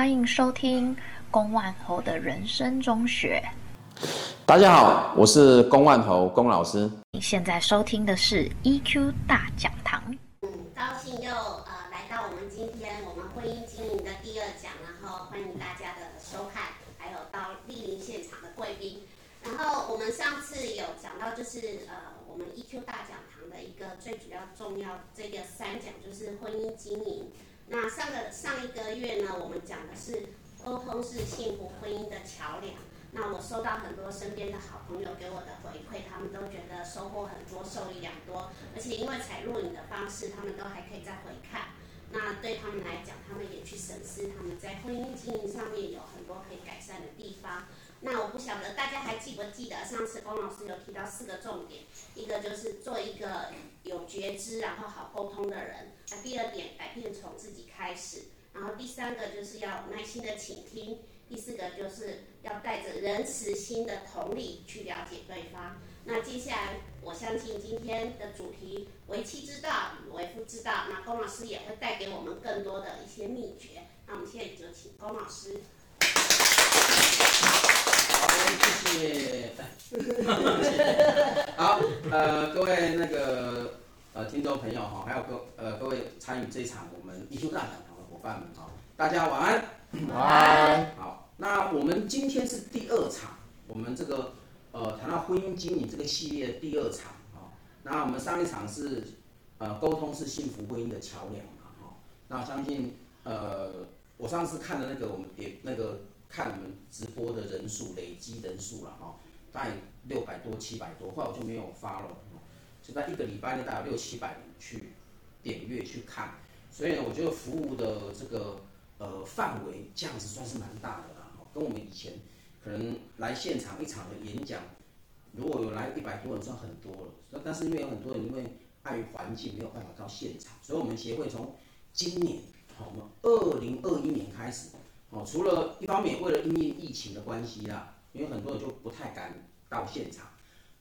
欢迎收听龚万侯的人生中学。大家好，我是龚万侯龚老师。你现在收听的是 EQ 大讲堂。嗯，高兴又呃来到我们今天我们婚姻经营的第二讲，然后欢迎大家的收看，还有到莅临现场的贵宾。然后我们上次有讲到，就是呃我们 EQ 大讲堂的一个最主要重要这个三讲，就是婚姻经营。那上个上一个月呢，我们讲的是沟通是幸福婚姻的桥梁。那我收到很多身边的好朋友给我的回馈，他们都觉得收获很多，受益良多。而且因为采录影的方式，他们都还可以再回看。那对他们来讲，他们也去审视他们在婚姻经营上面有很多可以改善的地方。那我不晓得大家还记不记得上次龚老师有提到四个重点，一个就是做一个有觉知然后好沟通的人。那第二点，改变从自己开始。然后第三个就是要耐心的倾听。第四个就是要带着仁慈心的同理去了解对方。那接下来，我相信今天的主题为妻之道与为夫之道，那龚老师也会带给我们更多的一些秘诀。那我们现在就请龚老师。好，谢谢。好，呃，各位那个呃听众朋友哈，还有各呃各位参与这场我们艺术大讲堂的伙伴们哈，大家晚安。晚安。好，那我们今天是第二场，我们这个呃谈到婚姻经营这个系列的第二场啊。那我们上一场是呃沟通是幸福婚姻的桥梁嘛哈。那相信呃我上次看的那个我们也那个。看我们直播的人数累积人数了哈，大概六百多七百多，后来我就没有发了，就在一个礼拜内大概六七百人去点阅去看，所以呢，我觉得服务的这个呃范围这样子算是蛮大的啦，跟我们以前可能来现场一场的演讲，如果有来一百多人算很多了，但是因为有很多人因为碍于环境没有办法到现场，所以我们协会从今年好，我们二零二一年开始。哦，除了一方面为了因应疫情的关系啦，因为很多人就不太敢到现场，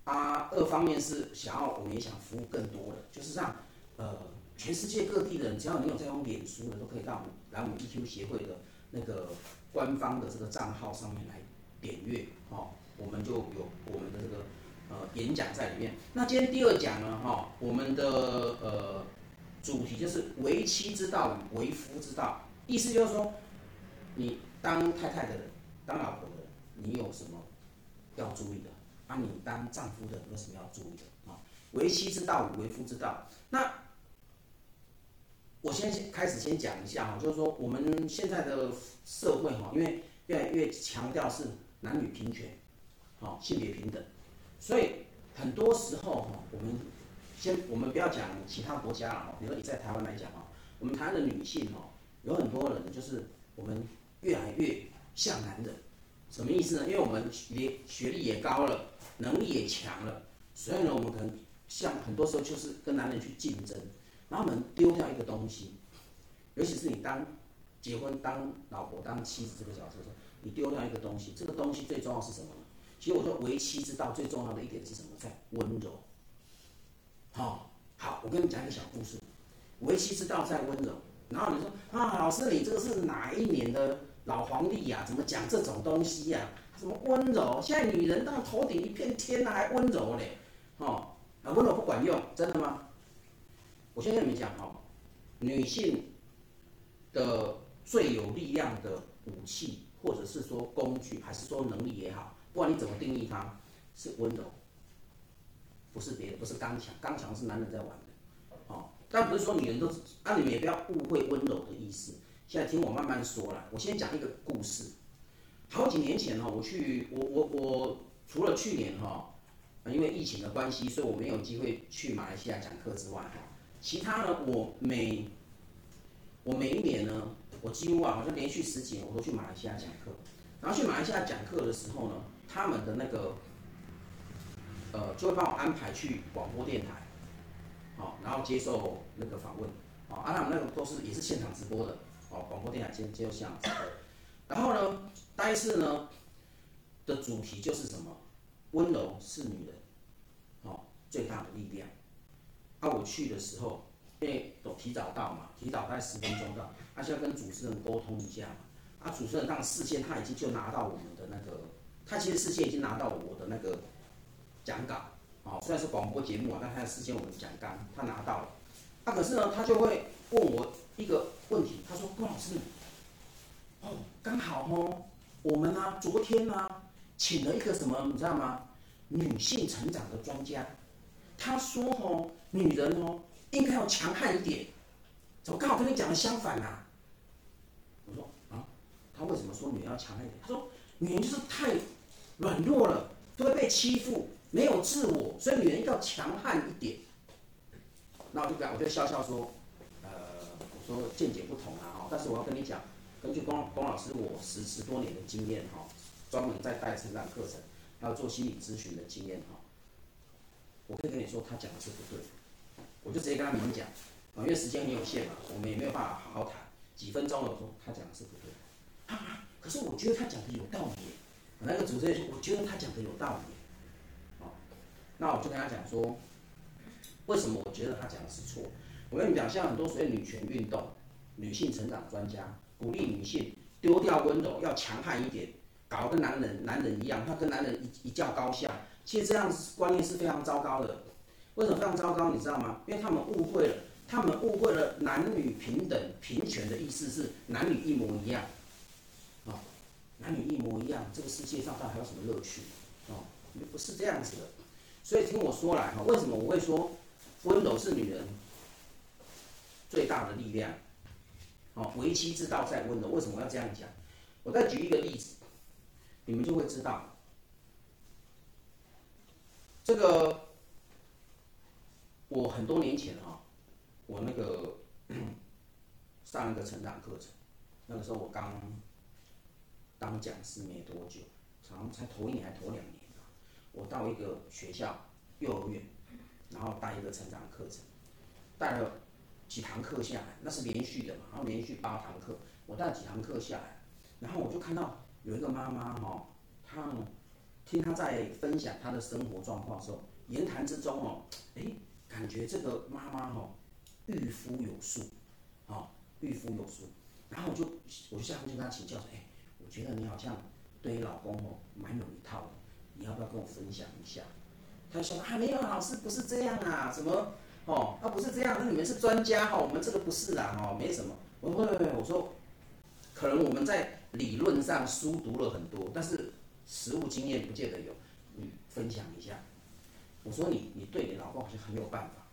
啊，二方面是想要我们也想服务更多的，就是让呃全世界各地的人，只要你有在用脸书的，都可以到我们来我们 EQ 协会的那个官方的这个账号上面来点阅，哦，我们就有我们的这个呃演讲在里面。那今天第二讲呢，哈、哦，我们的呃主题就是为妻之道与为夫之道，意思就是说。你当太太的人，当老婆的人，你有什么要注意的？啊，你当丈夫的有什么要注意的？啊，为妻之道为夫之道。那我先开始先讲一下哈，就是说我们现在的社会哈，因为越来越强调是男女平权，好，性别平等，所以很多时候哈，我们先我们不要讲其他国家了哈，比如说你在台湾来讲哈，我们台湾的女性哈，有很多人就是我们。越来越像男人，什么意思呢？因为我们学学历也高了，能力也强了，所以呢，我们可能像很多时候就是跟男人去竞争，然后我们丢掉一个东西，尤其是你当结婚当老婆当妻子这个角色的时候，你丢掉一个东西，这个东西最重要是什么呢？其实我说为妻之道最重要的一点是什么？在温柔。好，好，我跟你讲一个小故事，为妻之道在温柔。然后你说啊，老师你这个是哪一年的？老皇帝呀、怎么讲这种东西呀、什么温柔？现在女人到头顶一片天呐，还温柔嘞？哦，啊，温柔不管用，真的吗？我先跟你们讲哦，女性的最有力量的武器，或者是说工具，还是说能力也好，不管你怎么定义它，是温柔，不是别的，不是刚强，刚强是男人在玩的。哦，但不是说女人都，啊，你们也不要误会温柔的意思。现在听我慢慢说了，我先讲一个故事。好几年前哈，我去我我我除了去年哈，因为疫情的关系，所以我没有机会去马来西亚讲课之外哈，其他呢，我每我每一年呢，我几乎啊好像连续十几年我都去马来西亚讲课。然后去马来西亚讲课的时候呢，他们的那个呃就会帮我安排去广播电台，好，然后接受那个访问，啊，他们那个都是也是现场直播的。哦，广播电台接接受现场，然后呢，那一次呢的主题就是什么？温柔是女人，哦，最大的力量。啊，我去的时候，因为都提早到嘛，提早大概十分钟到，他、需要跟主持人沟通一下嘛。啊，主持人当事先他已经就拿到我们的那个，他其实事先已经拿到我的那个讲稿，啊，虽然是广播节目啊，但他的事先我们讲纲他拿到了，啊，可是呢，他就会问我一个问题，他说郭老师，哦，刚好哦，我们呢、昨天呢、请了一个什么，你知道吗？女性成长的专家，他说哦，女人哦应该要强悍一点，怎么刚好跟你讲的相反啊？我说啊，他为什么说女人要强悍一点？他说女人就是太软弱了，都会被欺负，没有自我，所以女人要强悍一点。那我就讲，我就笑笑说，说见解不同啊哈，但是我要跟你讲，根据龚龚老师我十十多年的经验哈，专门在带成长课程。还有做心理咨询的经验哈，我可以跟你说，他讲的是不对，我就直接跟他明讲，啊，因为时间很有限嘛，我们也没有办法好好谈，几分钟了，我说他讲的是不对，啊，可是我觉得他讲的有道理，那个主持人说，我觉得他讲的有道理，好，那我就跟他讲说，为什么我觉得他讲的是错？我跟你讲，像很多所谓女权运动、女性成长专家，鼓励女性丢掉温柔，要强悍一点。搞得男人男人一样，要跟男人一一较高下，其实这样观念是非常糟糕的。为什么非常糟糕？你知道吗？因为他们误会了，他们误会了男女平等平权的意思是男女一模一样。啊，男女一模一样，这个世界上到底还有什么乐趣？哦，不是这样子的。所以听我说来哈，为什么我会说温柔是女人最大的力量？哦，为妻之道在温柔。为什么要这样讲？我再举一个例子。你们就会知道，这个我很多年前哈，我那个 上一个成长课程，那个时候我刚当讲师没多久，好像才头一年还头两年，我到一个学校幼儿园，然后带一个成长课程，带了几堂课下来，那是连续的嘛，然后连续八堂课，我带了几堂课下来，然后我就看到。有一个妈妈哈，她听她在分享她的生活状况的时候，言谈之中哦，哎，感觉这个妈妈哈，驭夫有术，啊，驭夫有术，然后我就我就下去跟她请教说，哎，我觉得你好像对你老公哦蛮有一套的，你要不要跟我分享一下？她说啊，没有，老师不是这样啊，什么哦，啊不是这样，那你们是专家哈，我们这个不是啦，哦，没什么。我说我说，可能我们在。理论上书读了很多，但是实务经验不见得有。你分享一下，我说你你对你老公好像很有办法，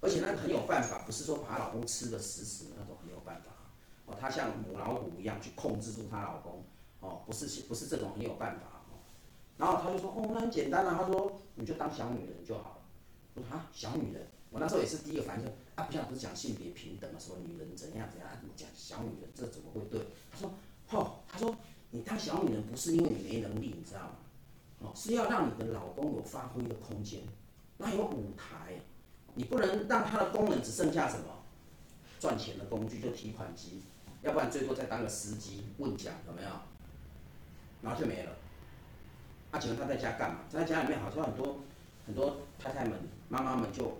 而且那个很有办法，不是说把她老公吃得死死的那种很有办法哦，她像母老虎一样去控制住她老公哦，不是不是这种很有办法。然后他就说哦，那很简单啊，他说你就当小女人就好。啊，小女人，我那时候也是第一个反应啊，不像不是讲性别平等嘛，什么女人怎样怎样，你讲小女人这怎么会对？他说：“哦，他说你当小女人不是因为你没能力，你知道吗？哦，是要让你的老公有发挥的空间，那有舞台，你不能让他的功能只剩下什么赚钱的工具，就提款机，要不然最多再当个司机问讲有没有？然后就没了。啊，请问他在家干嘛？在家里面好像很多很多太太们、妈妈们就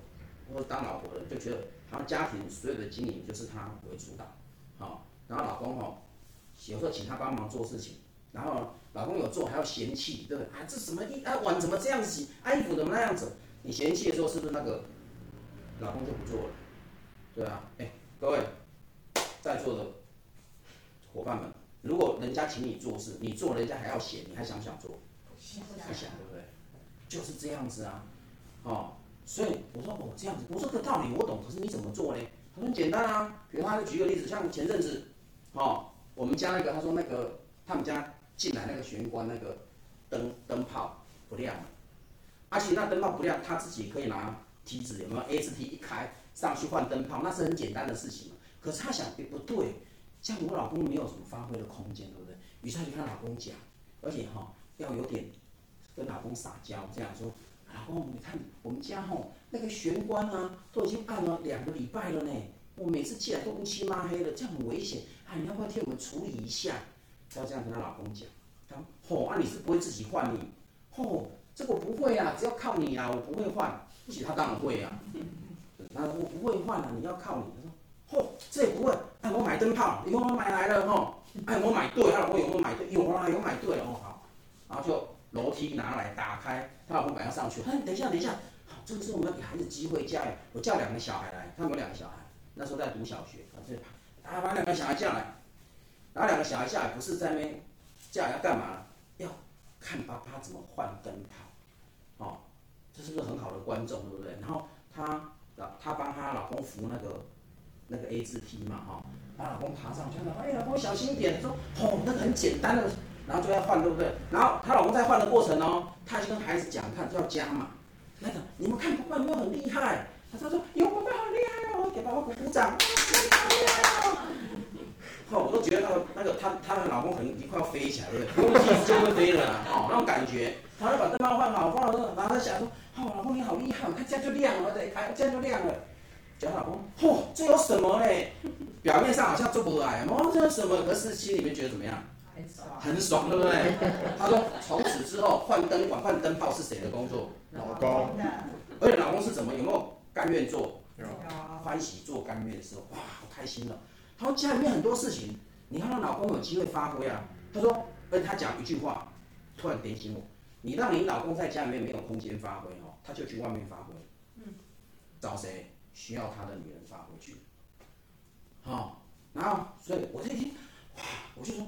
或者当老婆的就觉得，好像家庭所有的经营就是她为主导，好，然后老公哦。”有时候请他帮忙做事情，然后老公有做还要嫌弃，对不对？啊，这什么衣啊碗怎么这样洗？啊衣服怎么那样子？你嫌弃的时候是不是那个老公就不做了？对啊，哎，各位在座的伙伴们，如果人家请你做事，你做人家还要嫌，你还想不想做？不想，不想，对不对？就是这样子啊，哦，所以我说哦这样子，我说这个道理我懂，可是你怎么做呢？他很简单啊，比如他就举个例子，像前阵子，哦。我们家那个，他说那个他们家进来那个玄关那个灯灯泡不亮，而且那灯泡不亮，他自己可以拿梯子，有没有 S T 一开上去换灯泡，那是很简单的事情嘛。可是他想，哎不对，这样我老公没有什么发挥的空间，对不对？于是他就跟他老公讲，而且哈要有点跟老公撒娇，这样说，老公你看我们家吼那个玄关啊都已经按了两个礼拜了呢，我每次进来都乌漆抹黑的，这样很危险。啊，你要不要替我们处理一下？要这样跟她老公讲。她说：“吼、哦，啊，你是不会自己换你？吼、哦，这个我不会啊，只要靠你啊，我不会换。其他当然会啊。他说我不会换啊，你要靠你。他说：吼、哦，这也不会。那我买灯泡，以后我买来了吼，哎，我买对？她老公有没有买对？有啊，有买对哦，好，然后就楼梯拿来打开，她老公本来要上去，哎，等一下，等一下，好，这个时候我们要给孩子机会加油，我叫两个小孩来，他们两个小孩，那时候在读小学，啊，这啊，把两个小孩叫来，然后两个小孩下来不是在那边叫来要干嘛？要看爸爸怎么换灯泡，哦，这是不是很好的观众，对不对？然后她，她帮她老公扶那个那个 A 字梯嘛，哈、哦。把老公爬上去了，哎，老公小心一点。说，哦，那个很简单的，然后就要换，对不对？然后她老公在换的过程哦，她就跟孩子讲，看要加嘛。那个，你们看爸爸有没有很厉害？他说说有，爸爸好厉害哦，给爸爸鼓鼓掌。哦，我都觉得那个那个她她的老公可能已经快要飞起来了，不用梯子就会飞了哦，那种感觉。他就把灯泡换好，换好之后，然后他想说，哦，老公你好厉害，看这样就亮了，对，看这样就亮了。叫老公，嚯，这有什么嘞？表面上好像做不来，哦，这是什么？可是心里面觉得怎么样？很爽，很爽，对不对？他说，从此之后换灯管、换灯泡是谁的工作？老公。而且老公是怎么？有没有甘愿做？有。欢喜做，甘愿的时候，哇，好开心哦。他说家里面很多事情，你要让老公有机会发挥啊。他说，而且他讲一句话，突然点醒我：你让你老公在家里面没有空间发挥哦，他就去外面发挥。嗯。找谁？需要他的女人发挥去，好、哦，然后所以我这一听，哇，我就说，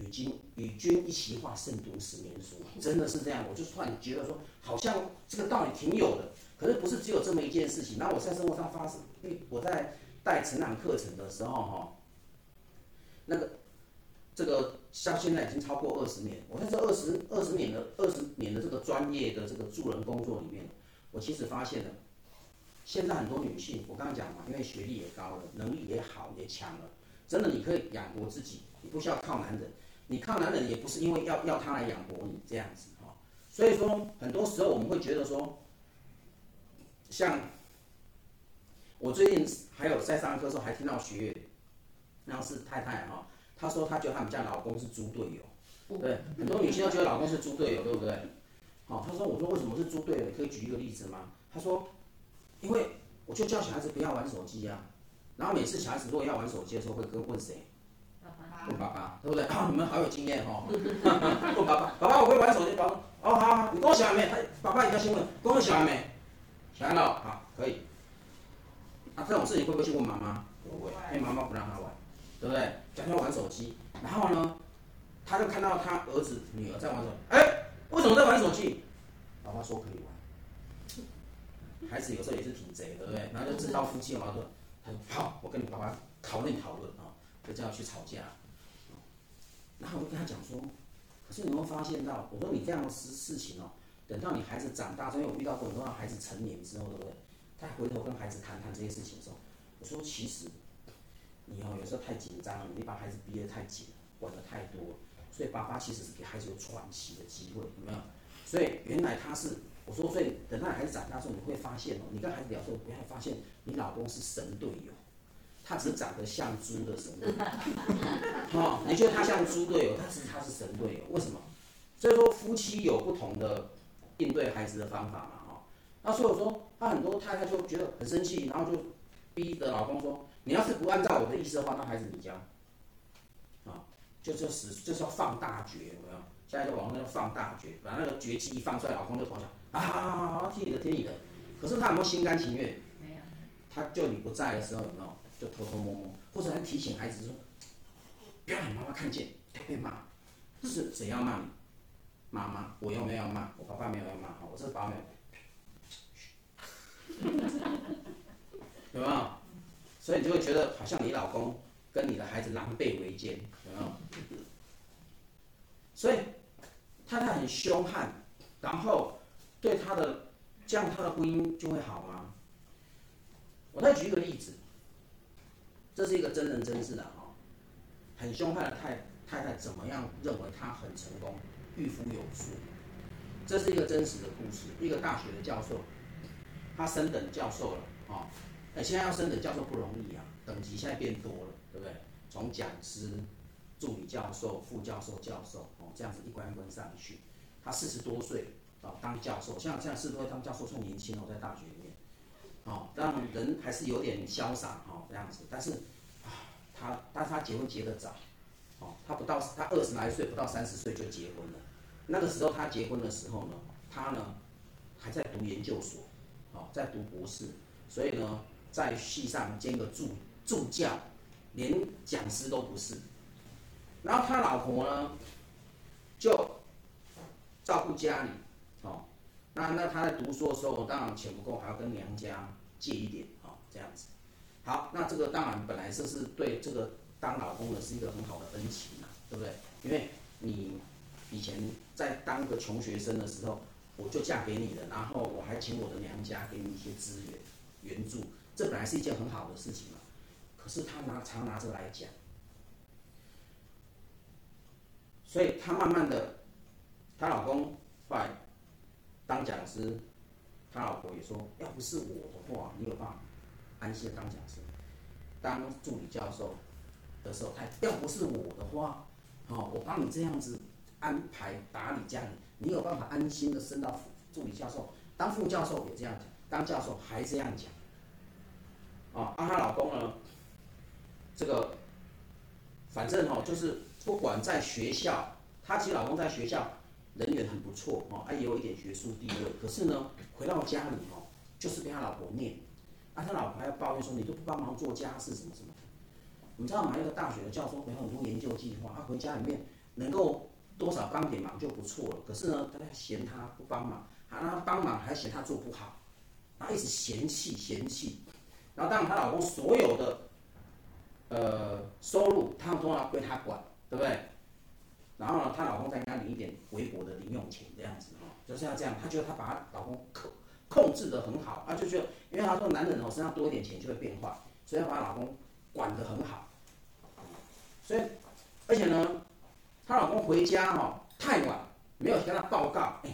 与君与君一席话，胜读十年书，真的是这样。我就突然觉得说，好像这个道理挺有的，可是不是只有这么一件事情。然后我在生活上发生，我在带成长课程的时候，哈，那个这个像现在已经超过二十年，我在这二十二十年的二十年的这个专业的这个助人工作里面，我其实发现了。现在很多女性，我刚刚讲嘛，因为学历也高了，能力也好也强了，真的你可以养活自己，你不需要靠男人，你靠男人也不是因为要要他来养活你这样子哈。所以说，很多时候我们会觉得说，像我最近还有在上课的时候还听到学员，然后是太太哈，她说她觉得他们家老公是猪队友，对，很多女性都觉得老公是猪队友，对不对？好，她说我说为什么是猪队友？你可以举一个例子吗？她说。因为我就叫小孩子不要玩手机啊，然后每次小孩子如果要玩手机的时候，会跟问谁？问爸爸，对不对？啊，你们好有经验哦。问 爸爸，爸爸我会玩手机，爸爸哦好，好，你跟我小孩没？他爸爸一定要先问，跟我小孩没？小孩了，好，可以。啊，这种事情会不会去问妈妈？不会，因为妈妈不让他玩，对不对？叫他玩手机，然后呢，他就看到他儿子女儿在玩手机，哎，为什么在玩手机？爸爸说可以玩。孩子有时候也是挺贼的，对不对？然后就知道夫妻矛盾，他说好，我跟你爸爸讨论讨论啊，就这样去吵架。然后我就跟他讲说，可是你有没有发现到？我说你这样的事事情哦，等到你孩子长大，因为我遇到过很多孩子成年之后，对不对？他回头跟孩子谈谈这些事情的时候，我说其实你哦有时候太紧张了，你把孩子逼得太紧，管得太多，所以爸爸其实是给孩子有喘息的机会，有没有？所以原来他是。我说，所以等到孩子长大之后，你会发现哦，你跟孩子聊的时候，不要发现你老公是神队友，他只是长得像猪的神队友。哦，你觉得他像猪队友，但是他是神队友，为什么？所以说夫妻有不同的应对孩子的方法嘛，哈。那所以说，他很多太太就觉得很生气，然后就逼着老公说，你要是不按照我的意思的话，那孩子你教。啊，就就是就是要放大绝，有没有？现在就网络上放大绝，把那个绝技一放出来，老公就投降。啊，好好好好，听你的，听你的。可是他有没有心甘情愿？没有。他就你不在的时候，有没有就偷偷摸摸，或者还提醒孩子说，不要让妈妈看见，被骂。这是谁要骂你？妈妈，我又没有要骂，我爸爸没有要骂，我是保姆。有没有？所以你就会觉得好像你老公跟你的孩子狼狈为奸，有没有？所以太太很凶悍，然后。对他的，这样他的婚姻就会好吗？我再举一个例子，这是一个真人真事的哈，很凶悍的太太太怎么样认为他很成功，御夫有术，这是一个真实的故事。一个大学的教授，他升等教授了啊，哎，现在要升等教授不容易啊，等级现在变多了，对不对？从讲师、助理教授、副教授、教授哦，这样子一关一关上去，他四十多岁。啊，当教授，像像四十多岁当教授，算年轻哦，在大学里面，哦，让人还是有点潇洒，这样子，但是啊，他，但是他结婚结得早，哦，他不到他二十来岁，不到三十岁就结婚了。那个时候他结婚的时候呢，他呢还在读研究所，哦，在读博士，所以呢在系上兼个助助教，连讲师都不是。然后他老婆呢就照顾家里，哦，那那他在读书的时候，当然钱不够，还要跟娘家借一点，哦，这样子。好，那这个当然本来这是对这个当老公的是一个很好的恩情嘛，对不对？因为你以前在当个穷学生的时候，我就嫁给你了，然后我还请我的娘家给你一些资源援助，这本来是一件很好的事情嘛。可是他拿常拿这来讲，所以他慢慢的，他老公后来当讲师，他老婆也说，要不是我的话，你有办法安心的当讲师，当助理教授的时候，他要不是我的话，哦，我帮你这样子。安排打理家里，你有办法安心的升到副助理教授，当副教授也这样讲，当教授还这样讲。啊，啊，她老公呢？这个反正哦，就是不管在学校，她其实老公在学校人缘很不错哦，还有一点学术地位。可是呢，回到家里哦，就是被他老婆念，啊，他老婆还要抱怨说，你都不帮忙做家事什么什么。你知道吗？一个大学的教授，有很多研究计划，他回家里面能够。多少帮点忙就不错了，可是呢，他嫌他不帮忙，还让他帮忙还嫌他做不好，然后一直嫌弃嫌弃，然后当然她老公所有的呃收入，他们都要归她管，对不对？然后呢，她老公再给她领一点微薄的零用钱这样子哦，就是要这样，她觉得她把她老公控控制得很好，啊，就觉得因为她说男人哦身上多一点钱就会变坏，所以要把老公管得很好，所以而且呢。她老公回家哈太晚，没有跟她报告。哎，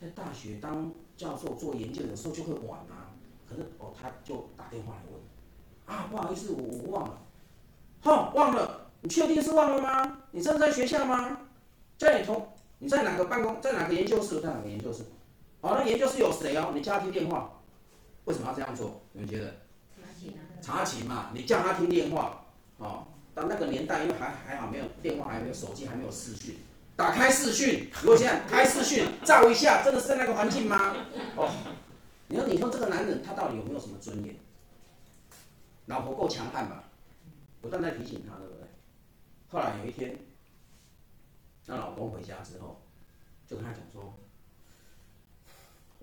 在大学当教授做研究的时候就会晚啊。可是哦，他就打电话来问，啊，不好意思，我我忘了。哈，忘了？你确定是忘了吗？你真的在学校吗？在你同你在哪个办公？在哪个研究室？在哪个研究室？哦，那研究室有谁哦？你叫他听电话。为什么要这样做？你们觉得？查寝。嘛，你叫他听电话，哦。到那个年代，因为还还好没有电话，还没有手机，还没有视讯。打开视讯，如果现在开视讯，照一下，真的是那个环境吗？哦，你说你说这个男人他到底有没有什么尊严？老婆够强悍吧？不断在提醒他，对不对？后来有一天，那老公回家之后，就跟他讲说：“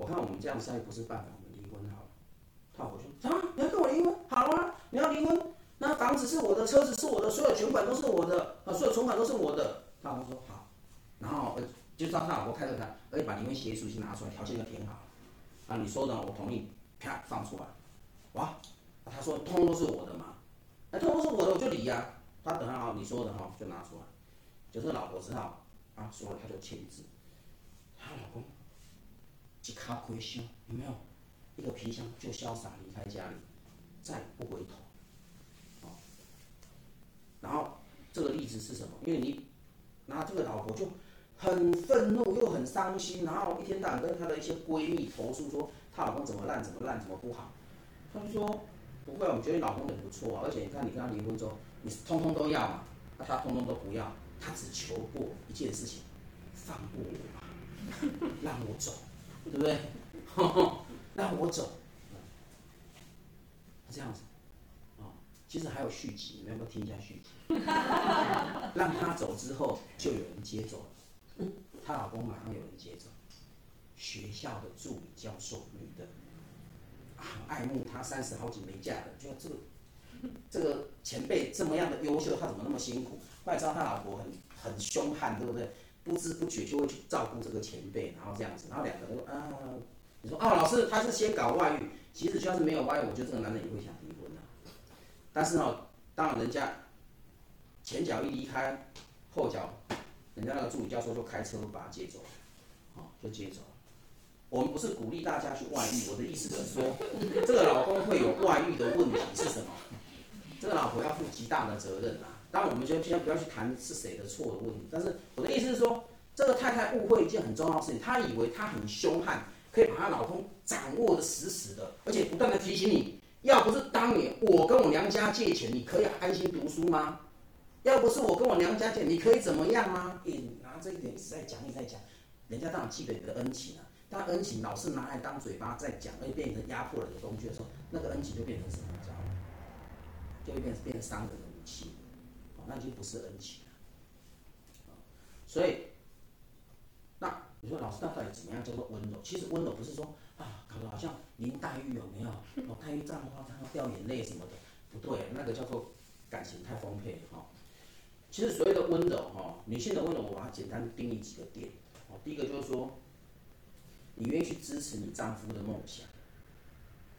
我看我们这样下去不是办法，我们离婚好了。”他老婆说：“啊，你要跟我离婚？好啊，你要离婚。”那房子是我的，车子是我的，所有存款都是我的，啊，所有存款都是我的。他老婆说好，然后呃，就让他老婆开着他，而且把离婚协议书先拿出来，条件都填好。啊，你说的我同意，啪放出来。哇，他说通通都是我的嘛，那通通都是我的我就离呀。他等他好，你说的哈就拿出来，就是老婆知道啊，说了他就签字。他老公一卡亏心，有没有？一个皮箱就潇洒离开家里，再不回头。然后这个例子是什么？因为你，拿这个老婆就很愤怒又很伤心，然后一天到晚跟她的一些闺蜜投诉说她老公怎么烂怎么烂怎么不好。她就说不会，我觉得你老公很不错啊，而且你看你跟他离婚之后，你通通都要嘛，那他通通都不要，他只求过一件事情，放过我吧，让我走，对不对？让我走，这样子啊。其实还有续集，你们要不要听一下续集？让他走之后，就有人接走了。她老公马上有人接走。学校的助理教授，女的，很爱慕她，三十好几没嫁的，就这个这个前辈这么样的优秀，他怎么那么辛苦？怪知道他老婆很很凶悍，对不对？不知不觉就会去照顾这个前辈，然后这样子，然后两个人说啊，你说哦，老师他是先搞外遇，其实就算是没有外遇，我觉得这个男人也会想离婚的。但是呢，当人家前脚一离开，后脚人家那个助理教授就开车把他接走了，哦，就接走了。我们不是鼓励大家去外遇，我的意思是说，这个老公会有外遇的问题是什么？这个老婆要负极大的责任啊。当然，我们就先不要去谈是谁的错的问题。但是我的意思是说，这个太太误会一件很重要的事情，她以为她很凶悍，可以把她老公掌握得死死的，而且不断的提醒你。要不是当年我跟我娘家借钱，你可以安心读书吗？要不是我跟我娘家借，你可以怎么样吗？你，拿这一点一直在讲，一直在讲，人家当然记得你的恩情啊。但恩情老是拿来当嘴巴在讲，而且变成压迫人的工具的时候，那个恩情就变成什么？你知道吗？就会变成变成伤人的武器，那就不是恩情了。所以，那你说老师，那到底怎么样叫做温柔？其实温柔不是说啊，搞得好像林黛玉有没有？哦，黛玉葬花，她要掉眼泪什么的，不对，那个叫做感情太丰沛了哈。其实所谓的温柔哈，女性的温柔，我把它简单定义几个点。哦，第一个就是说，你愿意去支持你丈夫的梦想，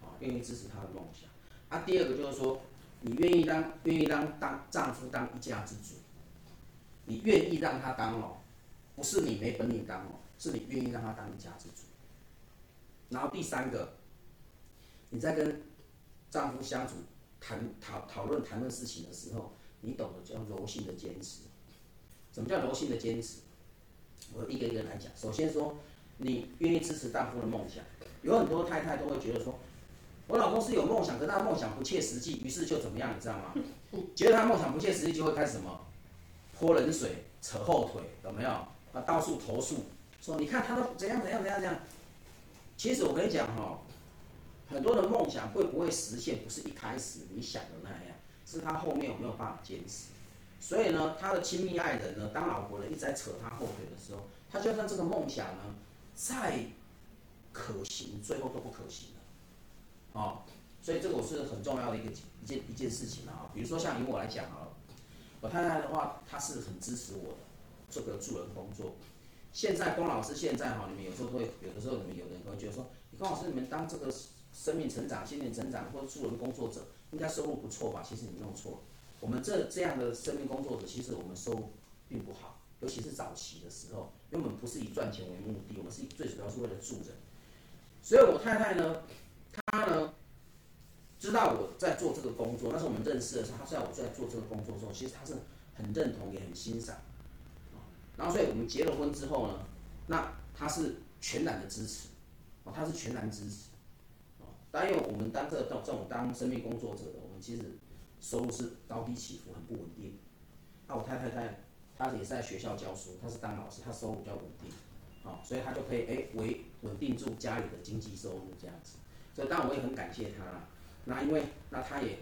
啊，愿意支持他的梦想。啊，第二个就是说，你愿意当愿意当当丈夫当一家之主，你愿意让他当哦，不是你没本领当哦，是你愿意让他当一家之主。然后第三个，你在跟丈夫相处谈讨讨论谈论事情的时候。你懂得叫柔性的坚持，什么叫柔性的坚持？我一个一个来讲。首先说，你愿意支持丈夫的梦想。有很多太太都会觉得说，我老公是有梦想，可是他梦想不切实际，于是就怎么样，你知道吗？觉得他梦想不切实际，就会开始什么泼冷水、扯后腿，有没有？啊，到处投诉，说你看他都怎样怎样怎样怎样。其实我跟你讲哈，很多的梦想会不会实现，不是一开始你想的那样。是他后面有没有办法坚持？所以呢，他的亲密爱人呢，当老婆的一直在扯他后腿的时候，他就算这个梦想呢再可行，最后都不可行。哦，所以这个我是很重要的一个一件一件事情啊。比如说像以我来讲啊，我太太的话，她是很支持我的这个助人工作。现在龚老师现在哈，你们有时候会有的时候你们有人会觉得说，你光老师你们当这个生命成长、心灵成长或者助人工作者。应该收入不错吧？其实你弄错了，我们这这样的生命工作者，其实我们收入并不好，尤其是早期的时候，因为我们不是以赚钱为目的，我们是最主要是为了助人。所以我太太呢，她呢知道我在做这个工作，那时候我们认识的时候，他知道我在做这个工作的时候，其实他是很认同也很欣赏。然后所以我们结了婚之后呢，那他是全然的支持，哦，他是全然支持。当然，因为我们当这这种当生命工作者的，我们其实收入是高低起伏，很不稳定。那我太太在，她也是在学校教书，她是当老师，她收入比较稳定，啊，所以她就可以哎维稳定住家里的经济收入这样子。所以当然我也很感谢他。那因为那他也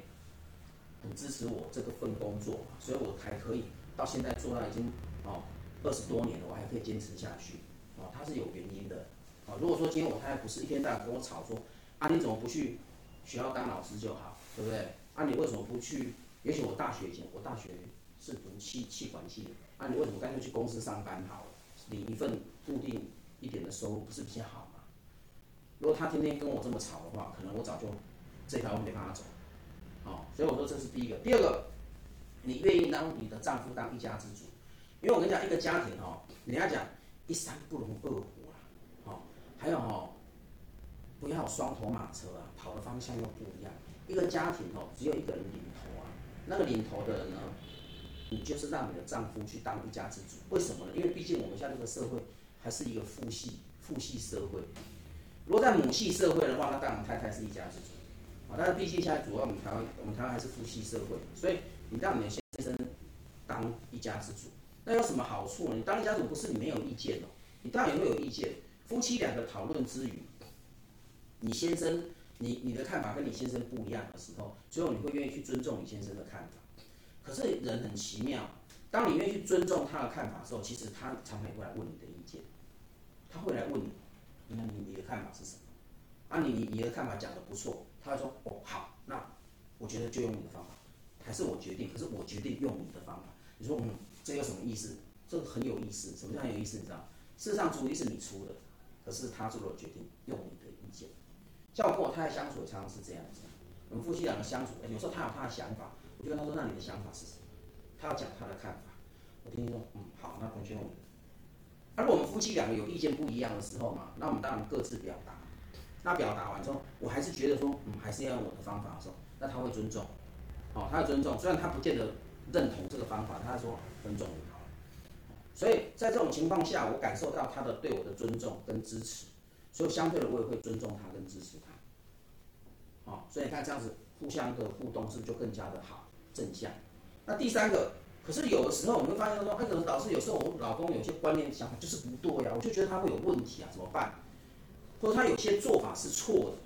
很支持我这个份工作，所以我才可以到现在做到已经哦二十多年了，我还可以坚持下去。哦，他是有原因的。啊，如果说今天我太太不是一天到晚跟我吵说。啊，你怎么不去学校当老师就好，对不对？啊，你为什么不去？也许我大学以前，我大学是读气气管系的。啊，你为什么干脆去公司上班好了，领一份固定一点的收入，不是比较好？如果他天天跟我这么吵的话，可能我早就这条路没办法走。好，所以我说这是第一个。第二个，你愿意让你的丈夫当一家之主，因为我跟你讲，一个家庭哦，人家讲一山不容二虎啊，好，还有哈。不要双头马车啊，跑的方向又不一样。一个家庭哦，只有一个人领头啊，那个领头的人呢，你就是让你的丈夫去当一家之主。为什么呢？因为毕竟我们现在这个社会还是一个父系父系社会。如果在母系社会的话，那当然太太是一家之主啊。但是毕竟现在主要我们台湾，我们台湾还是父系社会，所以你让你的先生当一家之主，那有什么好处呢？你当一家主不是你没有意见哦，你当然也会有意见。夫妻两个讨论之余。你先生，你你的看法跟你先生不一样的时候，最后你会愿意去尊重你先生的看法。可是人很奇妙，当你愿意去尊重他的看法的时候，其实他常常会来问你的意见。他会来问你，那你你的看法是什么？啊你，你你的看法讲得不错，他会说哦好，那我觉得就用你的方法，还是我决定？可是我决定用你的方法。你说嗯，这有什么意思？这个很有意思。什么叫很有意思？你知道？事实上主意是你出的，可是他做了决定，用你的意见。像我跟我太太相处，常常是这样子。我们夫妻两个相处，有时候他有他的想法，我就跟他说：“那你的想法是什么？”他要讲他的看法，我听听说：“嗯，好，那同学”而我们夫妻两个有意见不一样的时候嘛，那我们当然各自表达。那表达完之后，我还是觉得说：“嗯，还是要用我的方法的时候，那他会尊重。”哦，他会尊重，虽然他不见得认同这个方法，他说尊重就好。所以在这种情况下，我感受到他的对我的尊重跟支持。所以相对的，我也会尊重他跟支持他。好，所以你看这样子互相的互动是不是就更加的好正向？那第三个，可是有的时候你会发现说，哎，可能导师有时候我老公有些观念想法就是不对呀、我就觉得他会有问题啊，怎么办？或者他有些做法是错的，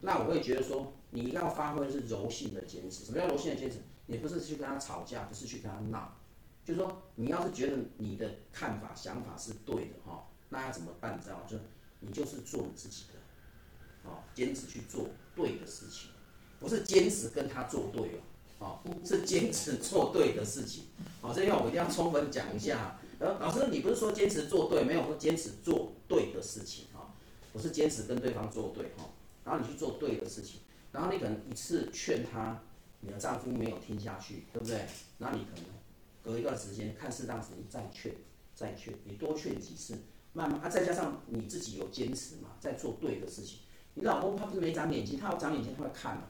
那我会觉得说，你一定要发挥的是柔性的坚持。什么叫柔性的坚持？你不是去跟他吵架，不是去跟他闹，就是说你要是觉得你的看法、想法是对的哈，那要怎么办？你知道吗？就你就是做你自己的，哦，坚持去做对的事情，不是坚持跟他作对哦。哦，是坚持做对的事情。好，这样我一定要充分讲一下。呃，老师，你不是说坚持做对，没有说坚持做对的事情哈。我是坚持跟对方做对哈，然后你去做对的事情，然后你可能一次劝他，你的丈夫没有听下去，对不对？那你可能隔一段时间看适当时你再劝，再劝，你多劝几次，慢慢，再加上你自己有坚持嘛，在做对的事情。你老公他不是没长眼睛，他要长眼睛，他会看嘛，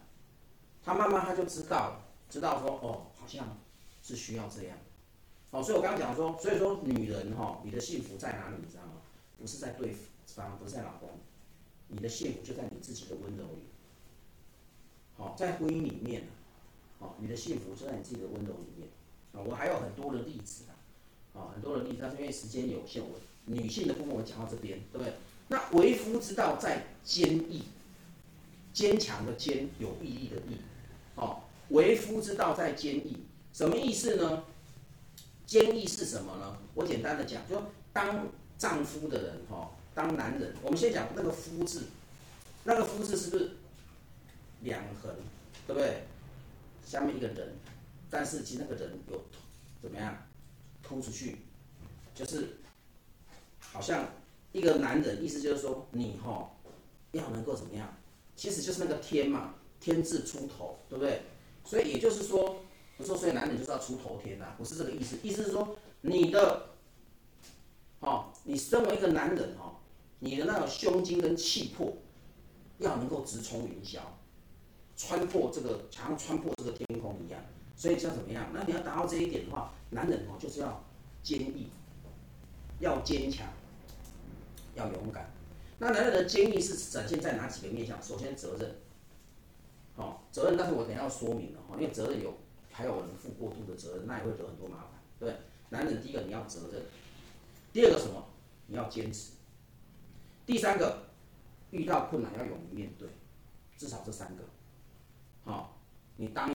他慢慢他就知道了。知道说哦，好像是需要这样，哦，所以我刚刚讲说，所以说女人哈、哦，你的幸福在哪里？你知道吗？不是在对方，不是在老公，你的幸福就在你自己的温柔里。好、哦，在婚姻里面，哦，你的幸福就在你自己的温柔里面。啊、哦，我还有很多的例子啊，啊、哦，很多的例子，但是因为时间有限，我女性的部分我讲到这边，对不对？那为夫之道在坚毅，坚强的坚，有毅力的毅，为夫之道在坚毅，什么意思呢？坚毅是什么呢？我简单的讲，就当丈夫的人哈，当男人，我们先讲那个夫字，那个夫字是不是两横，对不对？下面一个人，但是其实那个人有怎么样突出去，就是好像一个男人，意思就是说你哈要能够怎么样？其实就是那个天嘛，天字出头，对不对？所以也就是说，不是说所以男人就是要出头天呐、啊，不是这个意思。意思是说，你的，哦，你身为一个男人哦，你的那种胸襟跟气魄，要能够直冲云霄，穿破这个，好像穿破这个天空一样。所以叫怎么样？那你要达到这一点的话，男人哦就是要坚毅，要坚强，要勇敢。那男人的坚毅是展现在哪几个面向？首先责任。好，责任，但是我等下要说明了哈，因为责任有还有人负过度的责任，那也会得很多麻烦，对，对男人第一个你要责任，第二个什么？你要坚持，第三个遇到困难要勇于面对，至少这三个。好，你当